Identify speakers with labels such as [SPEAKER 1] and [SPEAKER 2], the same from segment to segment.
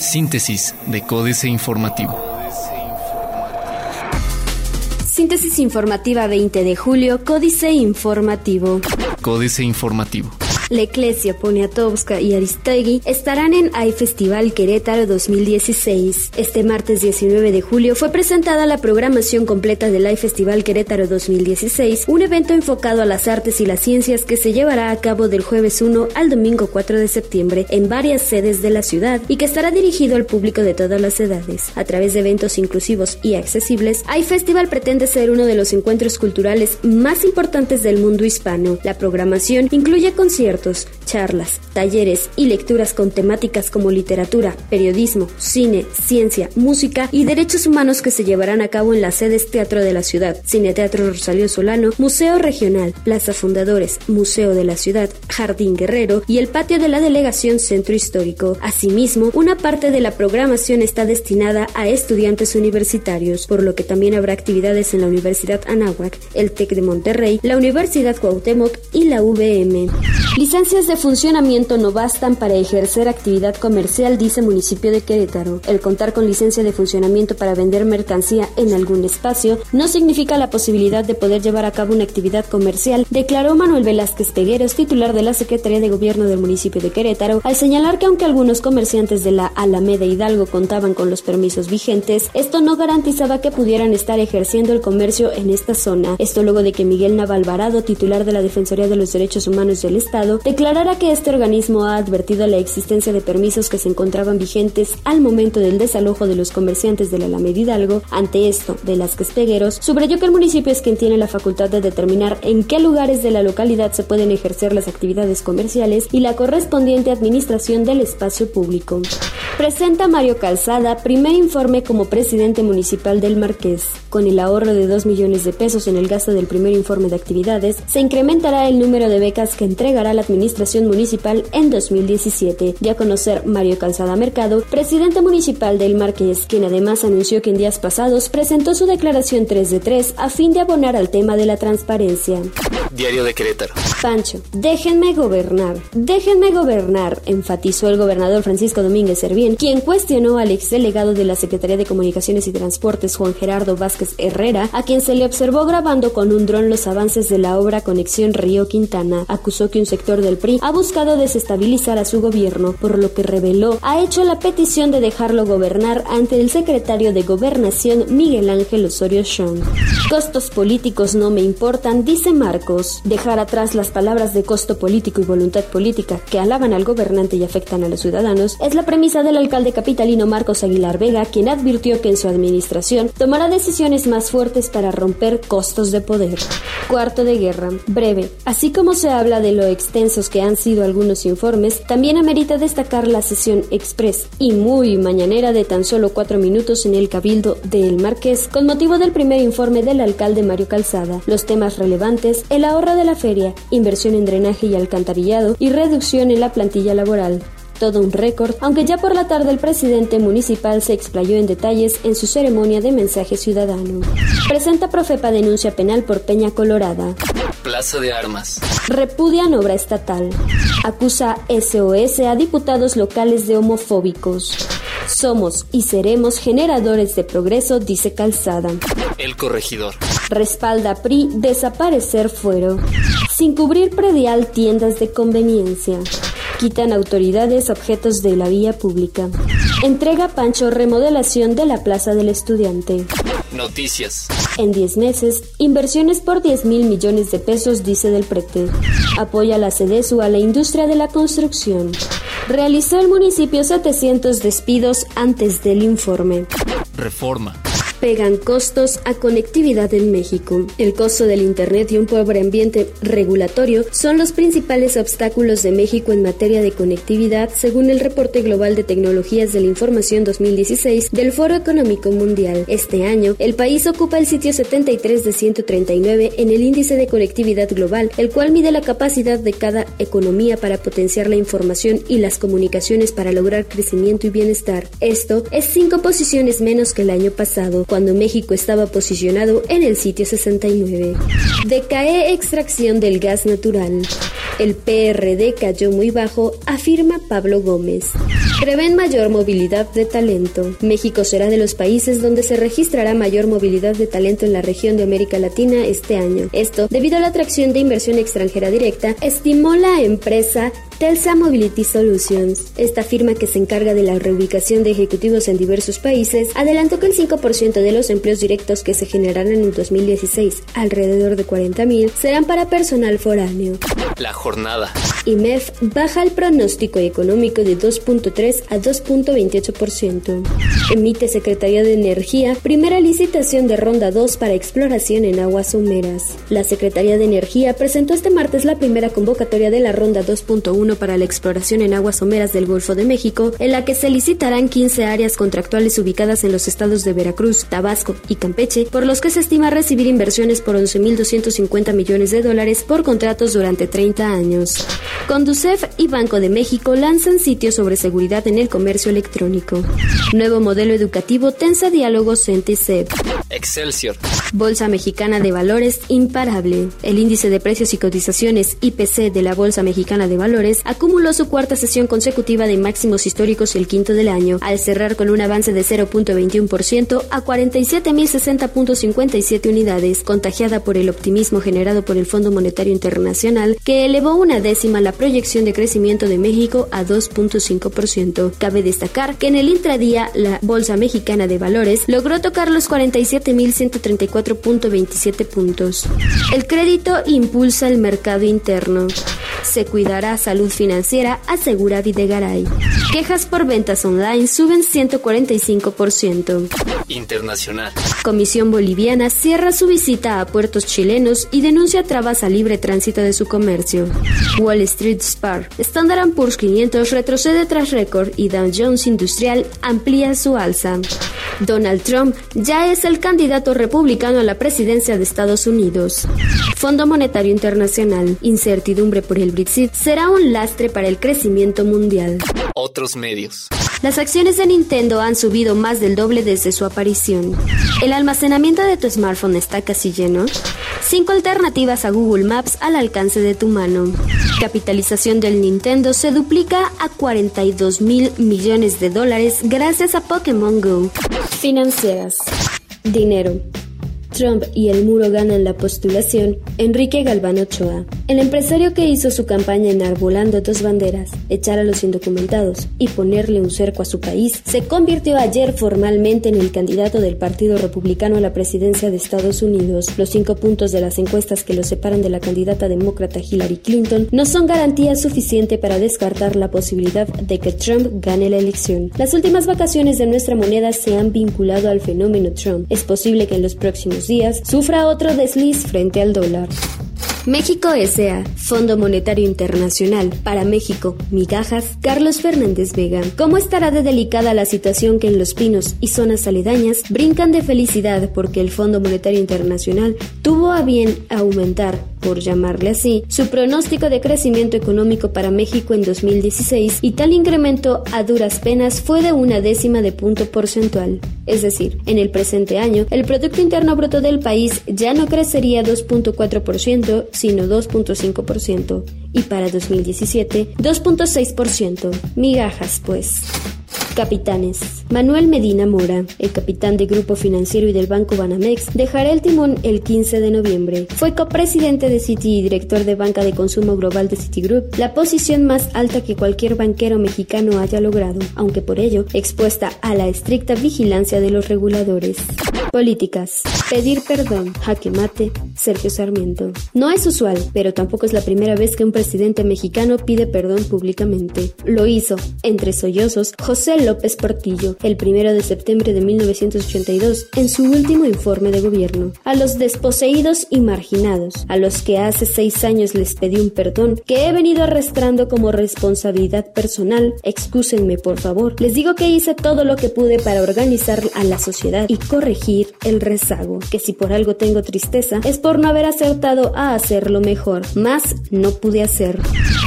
[SPEAKER 1] Síntesis de Códice Informativo.
[SPEAKER 2] Síntesis informativa 20 de julio, Códice Informativo.
[SPEAKER 1] Códice Informativo.
[SPEAKER 2] Leclesia, Poniatowska y Aristegui estarán en AI Festival Querétaro 2016. Este martes 19 de julio fue presentada la programación completa del AI Festival Querétaro 2016, un evento enfocado a las artes y las ciencias que se llevará a cabo del jueves 1 al domingo 4 de septiembre en varias sedes de la ciudad y que estará dirigido al público de todas las edades. A través de eventos inclusivos y accesibles, AI Festival pretende ser uno de los encuentros culturales más importantes del mundo hispano. La programación incluye conciertos charlas, talleres y lecturas con temáticas como literatura, periodismo, cine, ciencia, música y derechos humanos que se llevarán a cabo en las sedes Teatro de la Ciudad, Cine Teatro Rosalío Solano, Museo Regional, Plaza Fundadores, Museo de la Ciudad, Jardín Guerrero y el patio de la Delegación Centro Histórico. Asimismo, una parte de la programación está destinada a estudiantes universitarios, por lo que también habrá actividades en la Universidad Anáhuac, el TEC de Monterrey, la Universidad Cuauhtémoc y la VM. Licencias de funcionamiento no bastan para ejercer actividad comercial, dice municipio de Querétaro. El contar con licencia de funcionamiento para vender mercancía en algún espacio no significa la posibilidad de poder llevar a cabo una actividad comercial, declaró Manuel Velázquez Pegueros, titular de la Secretaría de Gobierno del municipio de Querétaro, al señalar que aunque algunos comerciantes de la Alameda Hidalgo contaban con los permisos vigentes, esto no garantizaba que pudieran estar ejerciendo el comercio en esta zona. Esto luego de que Miguel Navalvarado, titular de la Defensoría de los Derechos Humanos del Estado, declarara que este organismo ha advertido la existencia de permisos que se encontraban vigentes al momento del desalojo de los comerciantes de la Alameda Hidalgo. Ante esto, Velázquez Pegueros subrayó que el municipio es quien tiene la facultad de determinar en qué lugares de la localidad se pueden ejercer las actividades comerciales y la correspondiente administración del espacio público. Presenta Mario Calzada primer informe como presidente municipal del Marqués. Con el ahorro de 2 millones de pesos en el gasto del primer informe de actividades, se incrementará el número de becas que entregará la Administración Municipal en 2017. Ya conocer Mario Calzada Mercado, presidente municipal del Marqués, quien además anunció que en días pasados presentó su declaración 3 de 3 a fin de abonar al tema de la transparencia.
[SPEAKER 1] Diario de Querétaro.
[SPEAKER 2] Pancho, déjenme gobernar, déjenme gobernar, enfatizó el gobernador Francisco Domínguez Servién, quien cuestionó al exdelegado de la Secretaría de Comunicaciones y Transportes Juan Gerardo Vázquez Herrera, a quien se le observó grabando con un dron los avances de la obra Conexión Río Quintana. Acusó que un sector del PRI ha buscado desestabilizar a su gobierno, por lo que reveló ha hecho la petición de dejarlo gobernar ante el secretario de Gobernación Miguel Ángel Osorio Chong. Costos políticos no me importan, dice Marcos. Dejar atrás las palabras de costo político y voluntad política que alaban al gobernante y afectan a los ciudadanos es la premisa del alcalde capitalino Marcos Aguilar Vega, quien advirtió que en su administración tomará decisiones más fuertes para romper costos de poder. Cuarto de guerra. Breve. Así como se habla de lo extenso que han sido algunos informes, también amerita destacar la sesión express y muy mañanera de tan solo cuatro minutos en el Cabildo de El Marqués con motivo del primer informe del alcalde Mario Calzada. Los temas relevantes, el ahorro de la feria, inversión en drenaje y alcantarillado y reducción en la plantilla laboral todo un récord, aunque ya por la tarde el presidente municipal se explayó en detalles en su ceremonia de mensaje ciudadano. Presenta Profepa denuncia penal por Peña Colorada.
[SPEAKER 1] Plaza de Armas.
[SPEAKER 2] Repudian obra estatal. Acusa SOS a diputados locales de homofóbicos. Somos y seremos generadores de progreso, dice Calzada.
[SPEAKER 1] El corregidor.
[SPEAKER 2] Respalda PRI desaparecer fuero. Sin cubrir predial tiendas de conveniencia. Quitan autoridades objetos de la vía pública. Entrega Pancho remodelación de la Plaza del Estudiante.
[SPEAKER 1] Noticias.
[SPEAKER 2] En 10 meses, inversiones por 10 mil millones de pesos, dice del prete. Apoya la CEDESU a la industria de la construcción. Realizó el municipio 700 despidos antes del informe.
[SPEAKER 1] Reforma
[SPEAKER 2] pegan costos a conectividad en México. El costo del Internet y un pobre ambiente regulatorio son los principales obstáculos de México en materia de conectividad, según el reporte global de tecnologías de la información 2016 del Foro Económico Mundial. Este año, el país ocupa el sitio 73 de 139 en el índice de conectividad global, el cual mide la capacidad de cada economía para potenciar la información y las comunicaciones para lograr crecimiento y bienestar. Esto es cinco posiciones menos que el año pasado cuando México estaba posicionado en el sitio 69. Decae extracción del gas natural. El PRD cayó muy bajo, afirma Pablo Gómez. Prevén mayor movilidad de talento. México será de los países donde se registrará mayor movilidad de talento en la región de América Latina este año. Esto debido a la atracción de inversión extranjera directa, estimó la empresa Telsa Mobility Solutions, esta firma que se encarga de la reubicación de ejecutivos en diversos países, adelantó que el 5% de los empleos directos que se generarán en 2016, alrededor de 40.000, serán para personal foráneo.
[SPEAKER 1] Jornada.
[SPEAKER 2] IMEF baja el pronóstico económico de 2.3 a 2.28%. Emite Secretaría de Energía primera licitación de ronda 2 para exploración en aguas someras. La Secretaría de Energía presentó este martes la primera convocatoria de la ronda 2.1 para la exploración en aguas someras del Golfo de México, en la que se licitarán 15 áreas contractuales ubicadas en los estados de Veracruz, Tabasco y Campeche, por los que se estima recibir inversiones por 11.250 millones de dólares por contratos durante 30 años. Conducef y Banco de México lanzan sitios sobre seguridad en el comercio electrónico. Nuevo modelo educativo tensa diálogo CENTICEP.
[SPEAKER 1] Excelsior.
[SPEAKER 2] Bolsa Mexicana de Valores imparable. El índice de precios y cotizaciones IPC de la Bolsa Mexicana de Valores acumuló su cuarta sesión consecutiva de máximos históricos el quinto del año, al cerrar con un avance de 0.21% a 47.060.57 unidades, contagiada por el optimismo generado por el Fondo Monetario Internacional, que elevó una décima la proyección de crecimiento de México a 2.5%. Cabe destacar que en el intradía la Bolsa Mexicana de Valores logró tocar los 47.134.27 puntos. El crédito impulsa el mercado interno. Se cuidará salud financiera, asegura Videgaray. Quejas por ventas online suben 145%.
[SPEAKER 1] Internacional.
[SPEAKER 2] Comisión Boliviana cierra su visita a puertos chilenos y denuncia trabas a libre tránsito de su comercio. Wall Street Spar. Standard Poor's 500 retrocede tras récord y Dow Jones Industrial amplía su alza. Donald Trump ya es el candidato republicano a la presidencia de Estados Unidos. Fondo Monetario Internacional. Incertidumbre por el Brexit será un lastre para el crecimiento mundial.
[SPEAKER 1] Otros medios.
[SPEAKER 2] Las acciones de Nintendo han subido más del doble desde su aparición. ¿El almacenamiento de tu smartphone está casi lleno? Cinco alternativas a Google Maps al alcance de tu mano. Capitalización del Nintendo se duplica a 42 mil millones de dólares gracias a Pokémon Go. Financieras. Dinero. Trump y el muro ganan la postulación, Enrique Galván Ochoa. El empresario que hizo su campaña enarbolando dos banderas, echar a los indocumentados y ponerle un cerco a su país, se convirtió ayer formalmente en el candidato del Partido Republicano a la presidencia de Estados Unidos. Los cinco puntos de las encuestas que lo separan de la candidata demócrata Hillary Clinton no son garantía suficiente para descartar la posibilidad de que Trump gane la elección. Las últimas vacaciones de nuestra moneda se han vinculado al fenómeno Trump. Es posible que en los próximos días sufra otro desliz frente al dólar. México S.A. Fondo Monetario Internacional. Para México, migajas, Carlos Fernández Vega. ¿Cómo estará de delicada la situación que en Los Pinos y zonas aledañas brincan de felicidad porque el Fondo Monetario Internacional tuvo a bien aumentar, por llamarle así, su pronóstico de crecimiento económico para México en 2016 y tal incremento a duras penas fue de una décima de punto porcentual? Es decir, en el presente año, el Producto Interno Bruto del país ya no crecería 2.4%, sino 2.5%, y para 2017 2.6%. Migajas, pues. Capitanes. Manuel Medina Mora, el capitán de Grupo Financiero y del Banco Banamex, dejará el timón el 15 de noviembre. Fue copresidente de Citi y director de Banca de Consumo Global de Citigroup, la posición más alta que cualquier banquero mexicano haya logrado, aunque por ello expuesta a la estricta vigilancia de los reguladores. Políticas. Pedir perdón. Jaque mate. Sergio Sarmiento. No es usual, pero tampoco es la primera vez que un presidente mexicano pide perdón públicamente. Lo hizo, entre sollozos, José López Portillo, el primero de septiembre de 1982, en su último informe de gobierno. A los desposeídos y marginados, a los que hace seis años les pedí un perdón, que he venido arrastrando como responsabilidad personal, excúsenme por favor. Les digo que hice todo lo que pude para organizar a la sociedad y corregir el rezago, que si por algo tengo tristeza es por no haber acertado a hacerlo mejor, más no pude hacer.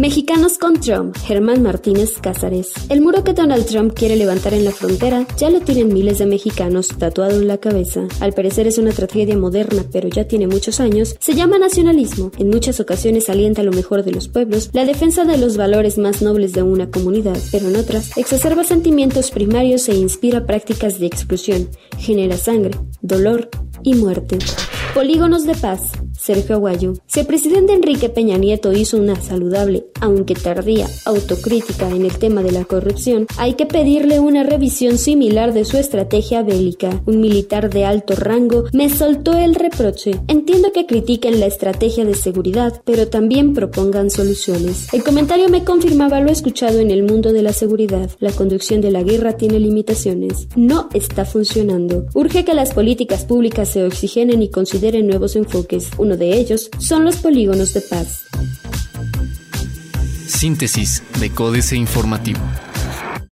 [SPEAKER 2] Mexicanos con Trump, Germán Martínez Cázares. El muro que Donald Trump quiere levantar en la frontera ya lo tienen miles de mexicanos tatuado en la cabeza. Al parecer es una tragedia moderna, pero ya tiene muchos años. Se llama nacionalismo. En muchas ocasiones alienta lo mejor de los pueblos, la defensa de los valores más nobles de una comunidad, pero en otras exacerba sentimientos primarios e inspira prácticas de exclusión, genera sangre, dolor y muerte. Polígonos de paz. Sergio Aguayo. Si el presidente Enrique Peña Nieto hizo una saludable, aunque tardía, autocrítica en el tema de la corrupción, hay que pedirle una revisión similar de su estrategia bélica. Un militar de alto rango me soltó el reproche. Entiendo que critiquen la estrategia de seguridad, pero también propongan soluciones. El comentario me confirmaba lo escuchado en el mundo de la seguridad. La conducción de la guerra tiene limitaciones. No está funcionando. Urge que las políticas públicas se oxigenen y consideren nuevos enfoques. Uno de ellos son los polígonos de paz.
[SPEAKER 1] Síntesis de Códice Informativo.